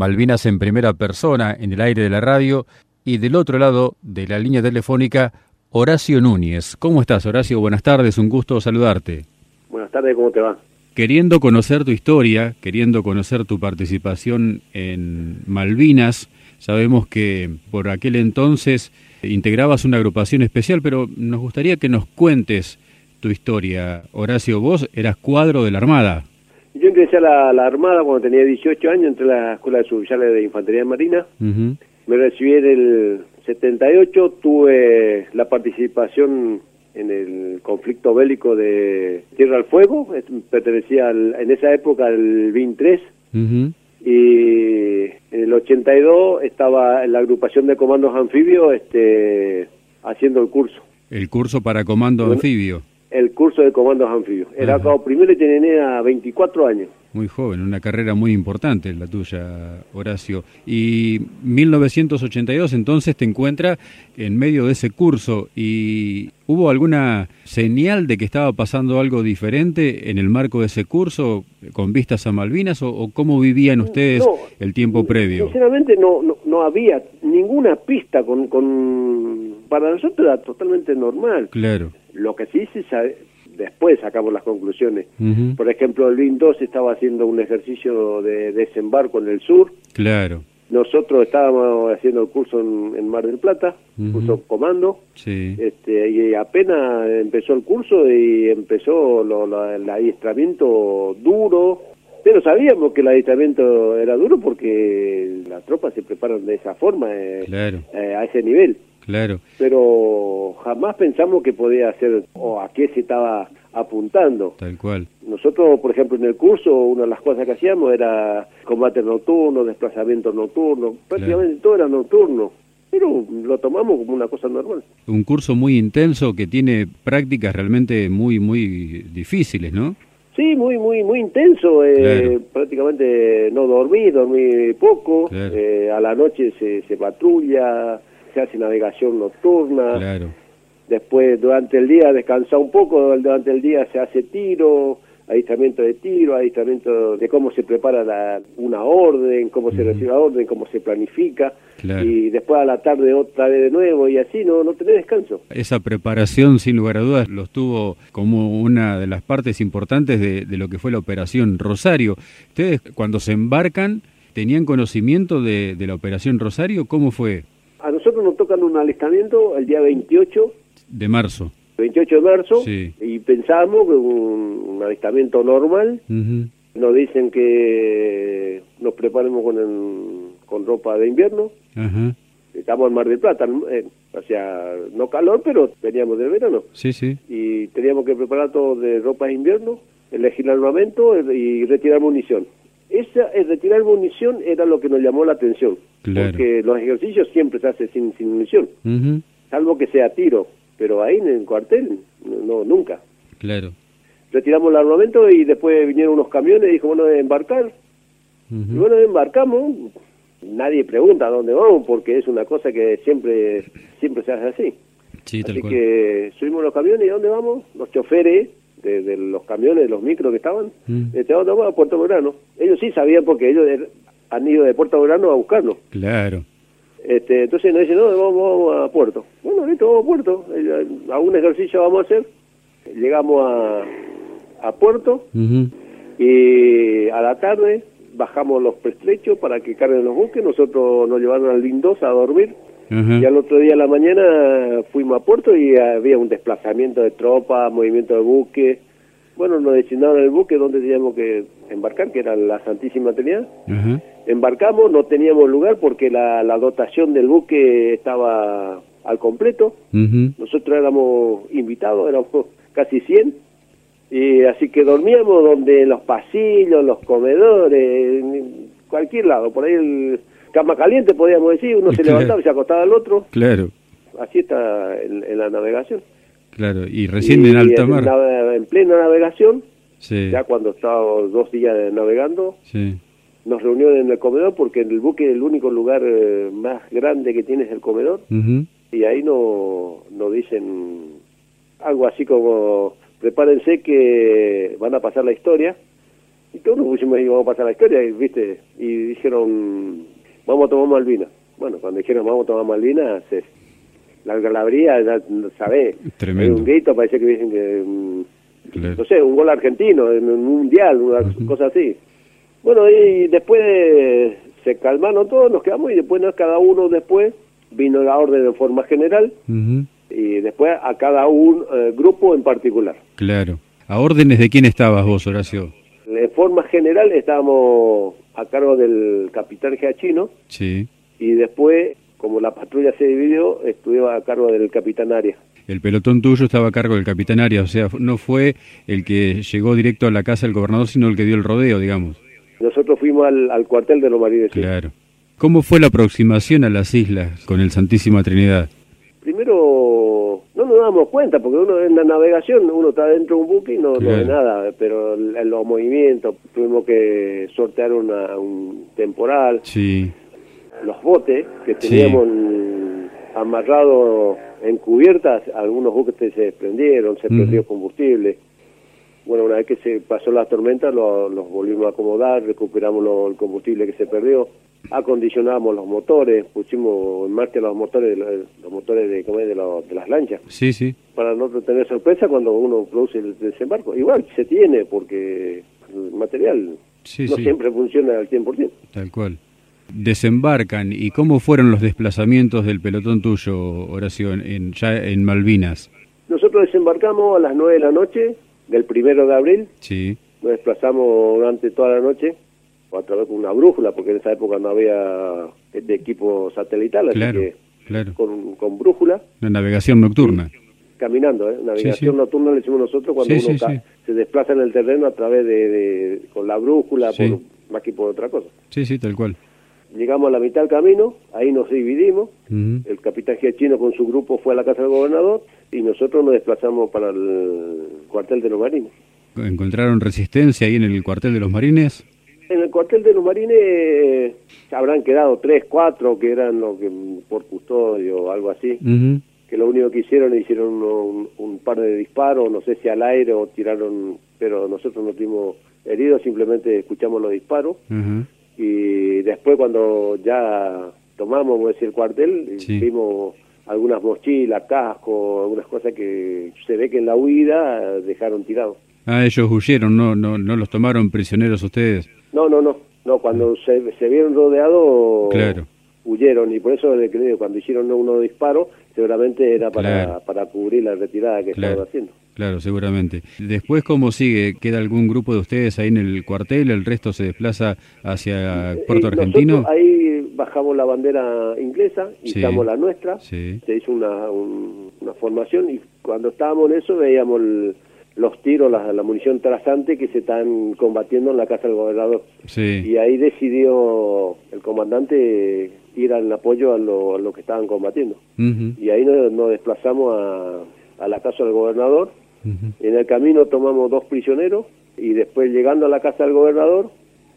Malvinas en primera persona en el aire de la radio y del otro lado de la línea telefónica Horacio Núñez. ¿Cómo estás Horacio? Buenas tardes, un gusto saludarte. Buenas tardes, ¿cómo te va? Queriendo conocer tu historia, queriendo conocer tu participación en Malvinas, sabemos que por aquel entonces integrabas una agrupación especial, pero nos gustaría que nos cuentes tu historia. Horacio, vos eras cuadro de la Armada. Ingresé a la, Armada cuando tenía 18 años, entré a la Escuela de Suboficiales de Infantería Marina. Me recibí en el 78, tuve la participación en el conflicto bélico de Tierra al Fuego, pertenecía en esa época al BIN 3. Y en el 82 estaba en la agrupación de comandos anfibios este, haciendo el curso. ¿El curso para comando anfibio? El curso de comandos anfibios. Era acabado primero y tenía 24 años. Muy joven, una carrera muy importante la tuya, Horacio. Y 1982 entonces te encuentra en medio de ese curso y ¿hubo alguna señal de que estaba pasando algo diferente en el marco de ese curso con vistas a Malvinas o, cómo vivían ustedes el tiempo previo? Sinceramente no, no, no había ninguna pista con, con... Para nosotros era totalmente normal. Claro lo que sí se sabe, después sacamos las conclusiones. Por ejemplo, el BIN 2 estaba haciendo un ejercicio de desembarco en el sur. Claro. Nosotros estábamos haciendo el curso en, Mar del Plata, curso comando, sí. este, y apenas empezó el curso y empezó el adiestramiento duro, pero sabíamos que el adiestramiento era duro porque las tropas se preparan de esa forma, eh, eh, a ese nivel. Claro. Pero jamás pensamos que podía ser o a qué se estaba apuntando. Tal cual. Nosotros, por ejemplo, en el curso, una de las cosas que hacíamos era combate nocturno, desplazamiento nocturno, prácticamente todo era nocturno. Pero lo tomamos como una cosa normal. Un curso muy intenso que tiene prácticas realmente muy, muy difíciles, ¿no? Sí, muy, muy, muy intenso. Eh, prácticamente no dormí, dormí poco. Eh, a la noche se, se patrulla, se hace navegación nocturna. Claro. Después, durante el día, descansa un poco, durante el día se hace tiro, adiestramiento de tiro, adiestramiento de cómo se prepara la, una orden, cómo se recibe la orden, cómo se planifica. Y después a la tarde otra vez de nuevo y así no, no tenés descanso. Esa preparación, sin lugar a dudas, los tuvo como una de las partes importantes de, de lo que fue la operación Rosario. Ustedes, cuando se embarcan, ¿tenían conocimiento de, de la operación Rosario? ¿Cómo fue? A nosotros nos tocan un alistamiento el día 28 de marzo. 28 de marzo y pensamos que un, un alistamiento normal. Nos dicen que nos preparemos con, con ropa de invierno. Estamos en Mar del Plata, eh, o sea, no calor, pero veníamos del verano. Sí, sí. Y teníamos que preparar todo de ropa de invierno, elegir armamento y retirar munición. Esa, el retirar munición era lo que nos llamó la atención, porque los ejercicios siempre se hacen sin, sin munición, salvo que sea tiro, pero ahí en el cuartel, no, nunca. Claro. Retiramos el armamento y después vinieron unos camiones y dijo, bueno, embarcar. Y bueno, embarcamos, nadie pregunta a dónde vamos, porque es una cosa que siempre, siempre se hace así. Sí, así que subimos los camiones y ¿dónde vamos? Los choferes de, los camiones, de los micros que estaban, mm. este, vamos a Puerto Belgrano. Ellos sí sabían porque ellos han ido de Puerto Belgrano a buscarlo. Claro. Este, entonces nos dicen, no, vamos, a Puerto. Bueno, listo, vamos a Puerto. Eh, algún ejercicio vamos a hacer. Llegamos a, a Puerto y a la tarde bajamos los prestrechos para que carguen los buques. Nosotros nos llevaron al Lindosa a dormir y al otro día a la mañana fuimos a puerto y había un desplazamiento de tropas, movimiento de buque. Bueno, nos designaron el buque donde teníamos que embarcar, que era la Santísima Trinidad. Embarcamos, no teníamos lugar porque la, dotación del buque estaba al completo. Nosotros éramos invitados, éramos casi 100. Y así que dormíamos donde los pasillos, los comedores, en cualquier lado. Por ahí el, cama caliente, podríamos decir, uno se levantaba y se acostaba al otro. Claro. Así está en, la navegación. Claro, y recién en alta mar. En, plena navegación, ya cuando estábamos dos días navegando, nos reunimos en el comedor porque en el buque el único lugar eh, más grande que tiene es el comedor. Y ahí nos no dicen algo así como, prepárense que van a pasar la historia Y todos nos pusimos y vamos a pasar la historia, y, ¿viste? Y dijeron, vamos a tomar Malvinas. Bueno, cuando dijeron vamos a tomar Malvinas, es, la galabría, ya sabés, Tremendo. un grito, parece que dicen que, mm, no sé, un gol argentino, en un mundial, una cosa así. Bueno, y después se calmaron todos, nos quedamos y después no, cada uno después vino la orden de forma general y después a cada un eh, grupo en particular. Claro. ¿A órdenes de quién estabas vos, Horacio? De forma general estábamos a cargo del capitán Giachino Sí. y después, como la patrulla se dividió, estuve a cargo del capitán Arias. El pelotón tuyo estaba a cargo del capitán Arias, o sea, no fue el que llegó directo a la casa del gobernador, sino el que dio el rodeo, digamos. Nosotros fuimos al, al cuartel de los marines. Claro. ¿Cómo fue la aproximación a las islas con el Santísima Trinidad? Primero, no nos damos cuenta, porque uno en la navegación, uno está dentro de un buque y no, no ve nada, pero en los movimientos, tuvimos que sortear una, un temporal, Sí. los botes que teníamos en- amarrados en cubiertas, algunos buques se desprendieron, se Ujú. perdió combustible. Bueno, una vez que se pasó la tormenta, lo- los volvimos a acomodar, recuperamos lo- el combustible que se perdió, acondicionamos los motores, pusimos en marcha los motores, de la- los motores de, ¿cómo es? de, lo- de las lanchas, Sí, sí. para no tener sorpresa cuando uno produce el desembarco. Igual se tiene, porque el material Sí, no sí. siempre funciona al 100%. Tal cual. Desembarcan. ¿Y cómo fueron los desplazamientos del pelotón tuyo, Horacio, en- ya en Malvinas? Nosotros desembarcamos a las 9 de la noche del primero de abril, Sí. nos desplazamos durante toda la noche a través de una brújula, porque en esa época no había de equipo satelital, así Claro, que claro. con, con brújula, La navegación nocturna. caminando, ¿eh? navegación sí. nocturna le hicimos nosotros cuando Sí, uno se desplaza en el terreno a través de, de- con la brújula, Sí. por, más que por otra cosa. Sí, sí, tal cual. Llegamos a la mitad del camino, ahí nos dividimos, el capitán Giachino con su grupo fue a la casa del gobernador y nosotros nos desplazamos para el cuartel de los marines. ¿Encontraron resistencia ahí en el cuartel de los marines? En el cuartel de los marines eh, habrán quedado tres, cuatro que eran lo que por custodio o algo así, Ujú. que lo único que hicieron hicieron un, un par de disparos, no sé si al aire o tiraron, pero nosotros no tuvimos heridos, simplemente escuchamos los disparos Ajá. y después cuando ya tomamos, vamos a decir, el cuartel, Sí. vimos algunas mochilas, cascos, algunas cosas que se ve que en la huida dejaron tirados. Ah, ellos huyeron, no, no, no los tomaron prisioneros ustedes. No, no, no, no, cuando se, se vieron rodeados Claro. huyeron y por eso cuando hicieron unos disparos seguramente era para, Claro. para cubrir la retirada que Claro. estaban haciendo. Claro, seguramente. Después, ¿cómo sigue? ¿Queda algún grupo de ustedes ahí en el cuartel? ¿El resto se desplaza hacia Puerto Eh, Argentino? Nosotros ahí bajamos la bandera inglesa, Sí. izamos la nuestra, Sí. se hizo una, un- una formación y cuando estábamos en eso veíamos el- los tiros, la, la munición trasante que se están combatiendo en la casa del gobernador. Sí. Y ahí decidió el comandante ir al apoyo a lo, a lo que estaban combatiendo. Y ahí nos, nos desplazamos a, a la casa del gobernador. En el camino tomamos dos prisioneros y después llegando a la casa del gobernador,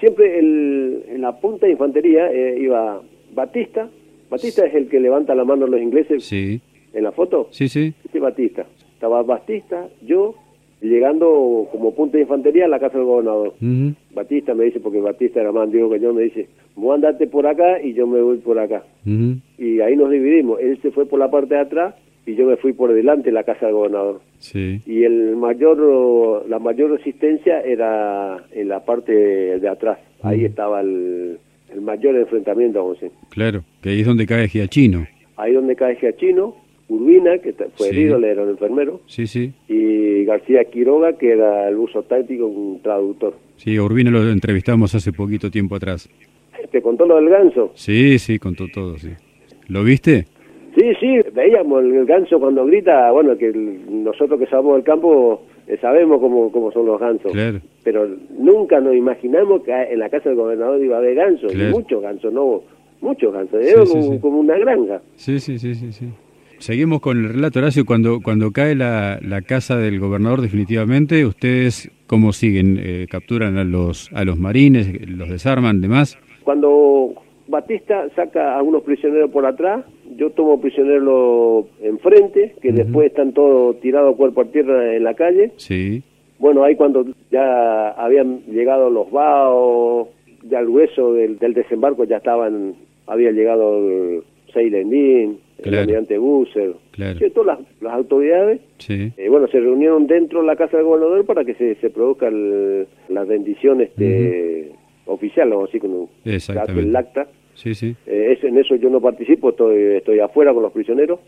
siempre el- en la punta de infantería eh, iba Batista. Batista es el que levanta la mano a los ingleses Sí, en la foto. sí, sí. Ese Batista. Estaba Batista, yo, llegando como punta de infantería a la casa del gobernador. Batista me dice, porque Batista era más antiguo que yo, me dice, vos andate por acá y yo me voy por acá. Y ahí nos dividimos. Él se fue por la parte de atrás y yo me fui por delante de la casa del gobernador. Sí. Y el mayor, la mayor resistencia era en la parte de atrás. Ahí estaba el, el mayor enfrentamiento, vamos a decir. Claro, que ahí es donde cae Giachino. Ahí donde cae Giachino, Urbina, que fue Sí. herido, le era un enfermero, Sí, sí. y García Quiroga, que era el buzo táctico, un traductor. Sí, Urbina lo entrevistamos hace poquito tiempo atrás. ¿Te contó lo del ganso? Sí, sí, contó todo, sí. ¿Lo viste? Sí, sí, veíamos el ganso cuando grita, bueno, que el- nosotros que sabemos del campo eh, sabemos cómo, cómo son los gansos. Claro. Pero nunca nos imaginamos que en la casa del gobernador iba a haber gansos, y muchos gansos, no, muchos gansos, Sí, era sí, como, sí. como una granja. Sí, sí, sí, sí, sí. Seguimos con el relato, Horacio. Cuando, cuando cae la, la casa del gobernador definitivamente, ¿ustedes cómo siguen? Eh, ¿Capturan a los, a los marines? ¿Los desarman? ¿Demás? Cuando Batista saca a unos prisioneros por atrás, yo tomo prisioneros enfrente, que después están todos tirados cuerpo a tierra en la calle, Sí. Bueno, ahí cuando ya habían llegado los vaos, ya el hueso del, desembarco ya estaban, había llegado el Seilendín, el almirante Busser, todas las, autoridades, eh, bueno, se reunieron dentro de la casa del gobernador para que se, se produzca la bendición este, oficial, o así como el acta. Sí, sí. Eh, en eso yo no participo, estoy, estoy afuera con los prisioneros.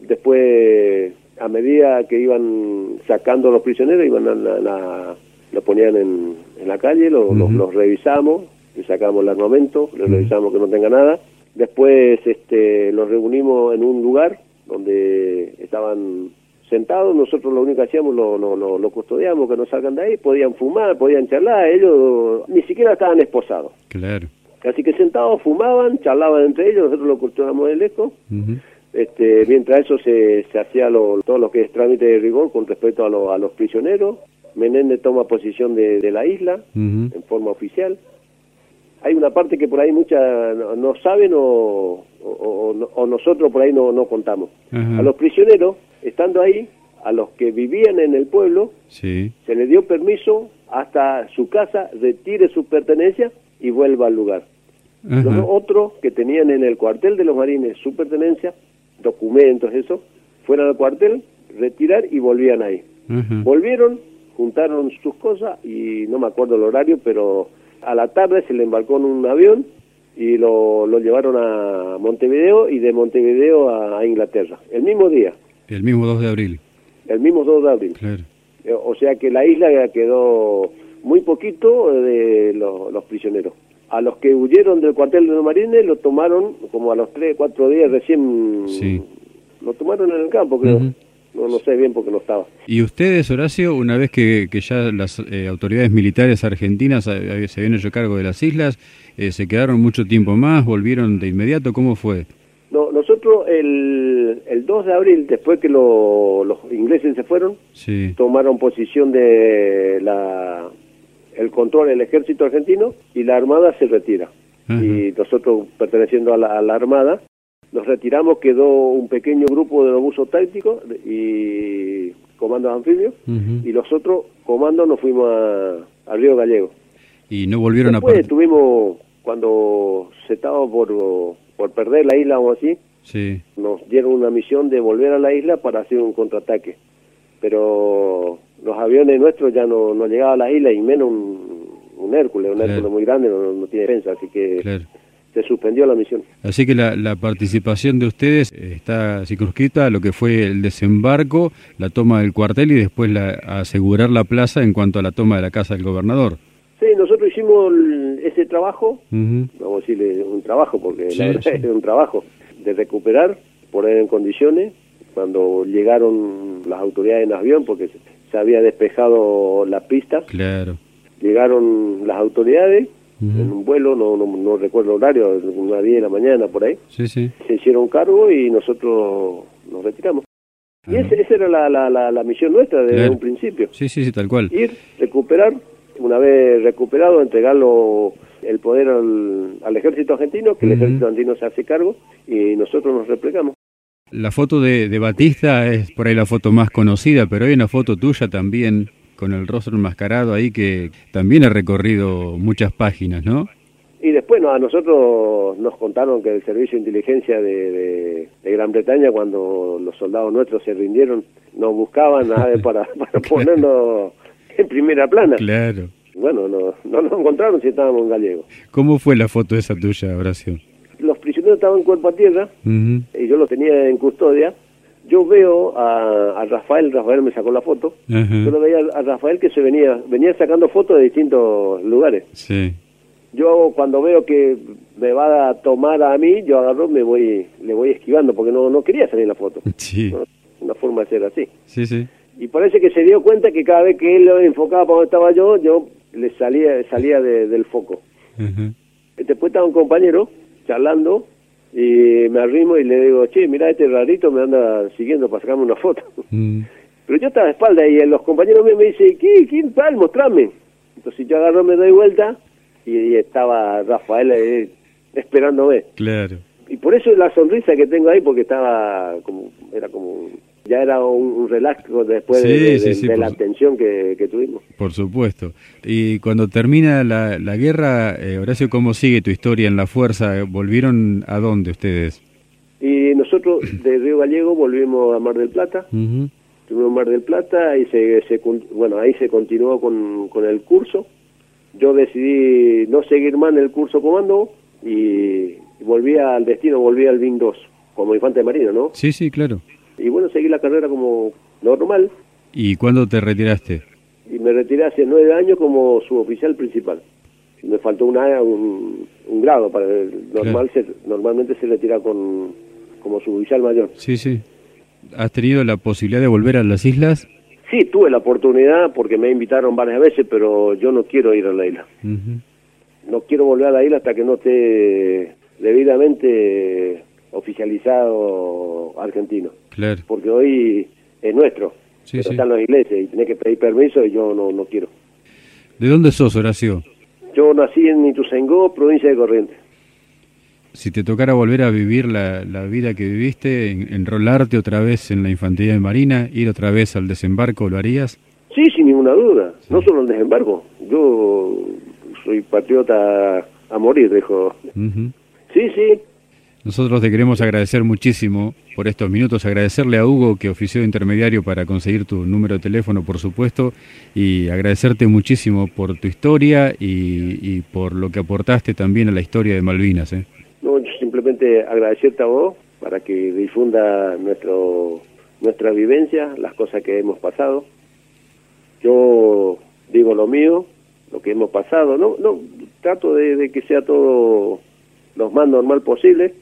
Después, a medida que iban sacando los prisioneros, iban a la, lo ponían en, la calle, lo, los, revisamos, le sacamos el armamento, le revisamos que no tenga nada. Después este, los reunimos en un lugar donde estaban sentados, nosotros lo único que hacíamos lo, lo, lo, custodiamos, que no salgan de ahí, podían fumar, podían charlar, ellos ni siquiera estaban esposados. Claro. Así que sentados fumaban, charlaban entre ellos, nosotros lo custodiamos de lejos. este, mientras eso se, se hacía todo lo que es trámite de rigor con respecto a, a los prisioneros, Menéndez toma posición de, la isla en forma oficial. Hay una parte que por ahí muchas no, saben o, o, nosotros por ahí no, no contamos. A los prisioneros, estando ahí, a los que vivían en el pueblo, se les dio permiso hasta su casa, retire sus pertenencias y vuelva al lugar. Los otros que tenían en el cuartel de los marines su pertenencia, documentos, eso, fueron al cuartel, retirar y volvían ahí. Volvieron, juntaron sus cosas y no me acuerdo el horario, pero a la tarde se le embarcó en un avión y lo, lo llevaron a Montevideo y de Montevideo a, Inglaterra, el mismo día. El mismo 2 de abril. El mismo 2 de abril. Eh, o sea que la isla quedó muy poquito de los, prisioneros. A los que huyeron del cuartel de los marines lo tomaron como a los 3, 4 días recién. Lo tomaron en el campo, creo. No, no sé bien porque no estaba. ¿Y ustedes, Horacio, una vez que, que ya las eh, autoridades militares argentinas eh, se habían hecho cargo de las islas, eh, se quedaron mucho tiempo más, volvieron de inmediato? ¿Cómo fue? No, nosotros el, el 2 de abril, después que los ingleses se fueron, tomaron posición de la el control del ejército argentino y la armada se retira. Y nosotros, perteneciendo a la, a la armada, nos retiramos, quedó un pequeño grupo de obusos tácticos y comandos anfibios, y los otros comandos nos fuimos a, Río Gallego. ¿Y no volvieron Después a estuvimos, cuando se estaba por, por perder la isla o así, sí. nos dieron una misión de volver a la isla para hacer un contraataque. Pero los aviones nuestros ya no, no llegaban a la isla, y menos un, Hércules, un Hércules muy grande, no, tiene defensa, así que se suspendió la misión. Así que la, participación de ustedes está circunscrita a lo que fue el desembarco, la toma del cuartel y después la, asegurar la plaza en cuanto a la toma de la casa del gobernador. Sí, nosotros hicimos ese trabajo, vamos a decirle un trabajo, porque la verdad es un trabajo de recuperar, poner en condiciones, cuando llegaron las autoridades en avión, porque se había despejado la pista. Claro. Llegaron las autoridades en un vuelo, no, no, no recuerdo el horario, una 10 de la mañana por ahí. Sí, sí. Se hicieron cargo y nosotros nos retiramos. Y esa era la, la, la, misión nuestra desde un principio. Sí, sí, sí, tal cual. Ir, recuperar, una vez recuperado, entregarlo el poder al, al ejército argentino, que el ejército argentino se hace cargo y nosotros nos replegamos. La foto de, de Batista es por ahí la foto más conocida, pero hay una foto tuya también con el rostro enmascarado ahí que también ha recorrido muchas páginas, ¿no? Y después no, a nosotros nos contaron que el servicio de inteligencia de, Gran Bretaña, cuando los soldados nuestros se rindieron, nos buscaban para, para ponernos en primera plana. Claro. Bueno, no, no nos encontraron si estábamos en gallego. ¿Cómo fue la foto esa tuya, Horacio? Los prisioneros estaban cuerpo a tierra y yo los tenía en custodia yo veo a, Rafael, Rafael me sacó la foto, yo lo veía a Rafael que se venía, venía sacando fotos de distintos lugares. Sí. Yo cuando veo que me va a tomar a mí, yo agarro, me voy, le voy esquivando porque no, no quería salir en la foto. Sí. Una forma de ser así. Sí, sí. Y parece que se dio cuenta que cada vez que él lo enfocaba para donde estaba yo, yo le salía, salía del foco. Después estaba un compañero charlando y me arrimo y le digo, che, mira, este rarito me anda siguiendo para sacarme una foto. Mm. Pero yo estaba de espalda y los compañeros míos me dicen, ¿qué? ¿Quién tal? Mostrame. Entonces yo agarro, me doy vuelta y, estaba Rafael eh, esperándome. Claro. Y por eso la sonrisa que tengo ahí, porque estaba como, era como ya era un, relax después de, la tensión que, tuvimos. Por supuesto. Y cuando termina la, la guerra, eh, Horacio, ¿cómo sigue tu historia en la fuerza? ¿Volvieron a dónde ustedes? Y nosotros de Río Gallego volvimos a Mar del Plata. Estuvimos en Mar del Plata y se, bueno, ahí se continuó con, con el curso. Yo decidí no seguir más en el curso comando y volví al destino, volví al BIN 2 como infante de marina, ¿no? Sí, sí, claro. Y bueno, seguí la carrera como normal. ¿Y cuándo te retiraste? Y me retiré hace nueve años como suboficial principal. Me faltó una, un, un grado para el normal. normalmente se retira con como suboficial mayor. Sí, sí. ¿Has tenido la posibilidad de volver a las islas? Sí, tuve la oportunidad porque me invitaron varias veces, pero yo no quiero ir a la isla. No quiero volver a la isla hasta que no esté debidamente oficializado argentino. Claro. Porque hoy es nuestro. Sí, pero están los ingleses y tenés que pedir permiso y yo no, no quiero. ¿De dónde sos, Horacio? Yo nací en Ituzaingó, provincia de Corrientes. Si te tocara volver a vivir la, la vida que viviste, enrolarte otra vez en la infantería de Marina, ir otra vez al desembarco, ¿lo harías? Sí, sin ninguna duda. No solo el desembarco. Yo soy patriota a morir, dijo. Sí, sí. Nosotros te queremos agradecer muchísimo por estos minutos, agradecerle a Hugo que ofició de intermediario para conseguir tu número de teléfono, por supuesto, y agradecerte muchísimo por tu historia y, por lo que aportaste también a la historia de Malvinas. ¿eh? No, simplemente agradecerte a vos para que difunda nuestro, nuestra vivencia, las cosas que hemos pasado. Yo digo lo mío, lo que hemos pasado, no, no trato de que sea todo lo más normal posible,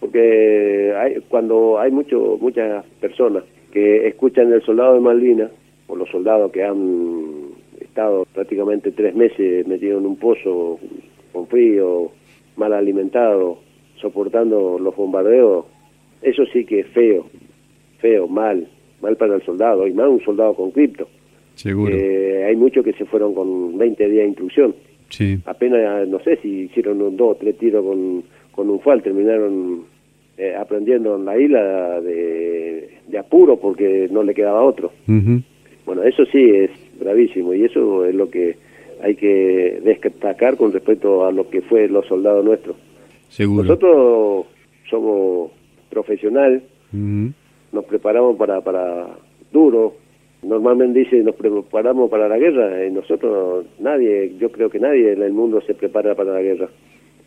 porque hay, cuando hay mucho, muchas personas que escuchan el soldado de Malvinas, o los soldados que han estado prácticamente tres meses metidos en un pozo con frío, mal alimentados, soportando los bombardeos, eso sí que es feo, feo, mal, mal para el soldado, y más un soldado con cripto. Seguro. Eh, hay muchos que se fueron con 20 días de instrucción. Sí. Apenas, no sé si hicieron un, dos o tres tiros con, con un FAL, terminaron eh, aprendiendo en la isla de, de, apuro porque no le quedaba otro. Bueno, eso sí es bravísimo y eso es lo que hay que destacar con respecto a lo que fue los soldados nuestros. Seguro. Nosotros somos profesionales, nos preparamos para, para duro, Normalmente dice nos preparamos para la guerra, y nosotros nadie, yo creo que nadie en el mundo se prepara para la guerra.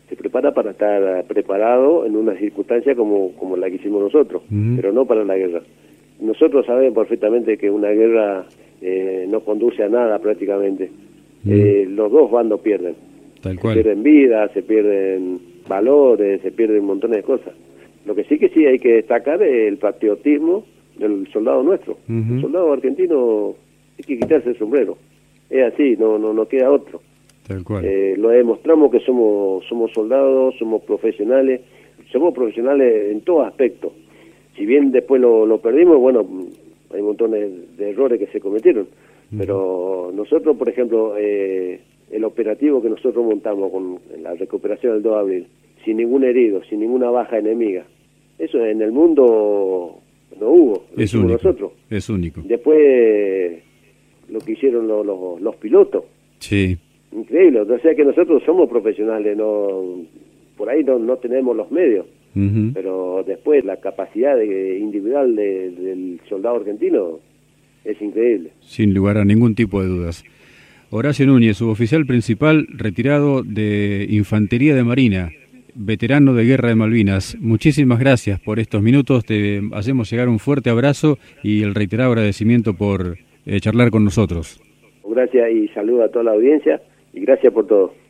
Se prepara para estar preparado en una circunstancia como, como la que hicimos nosotros, pero no para la guerra. Nosotros sabemos perfectamente que una guerra eh, no conduce a nada prácticamente. Eh, los dos bandos pierden. Se pierden vidas, se pierden valores, se pierden montones de cosas. Lo que sí que sí hay que destacar es el patriotismo del soldado nuestro. El soldado argentino hay que quitarse el sombrero. Es así, no no no queda otro. Tal cual. Eh, lo demostramos que somos somos soldados, somos profesionales, somos profesionales en todo aspecto. Si bien después lo, lo perdimos, bueno, hay montones de errores que se cometieron. Pero nosotros, por ejemplo, eh, el operativo que nosotros montamos con la recuperación del 2 de abril, sin ningún herido, sin ninguna baja enemiga, eso en el mundo no hubo, es único, nosotros. Es único. Después lo que hicieron los, los, pilotos. Sí. Increíble, o sea que nosotros somos profesionales, no por ahí no, no tenemos los medios, pero después la capacidad de, individual del soldado argentino es increíble. Sin lugar a ningún tipo de dudas. Horacio Núñez, suboficial principal retirado de Infantería de Marina, veterano de Guerra de Malvinas, muchísimas gracias por estos minutos. Te hacemos llegar un fuerte abrazo y el reiterado agradecimiento por eh, charlar con nosotros. Gracias y saludo a toda la audiencia y gracias por todo.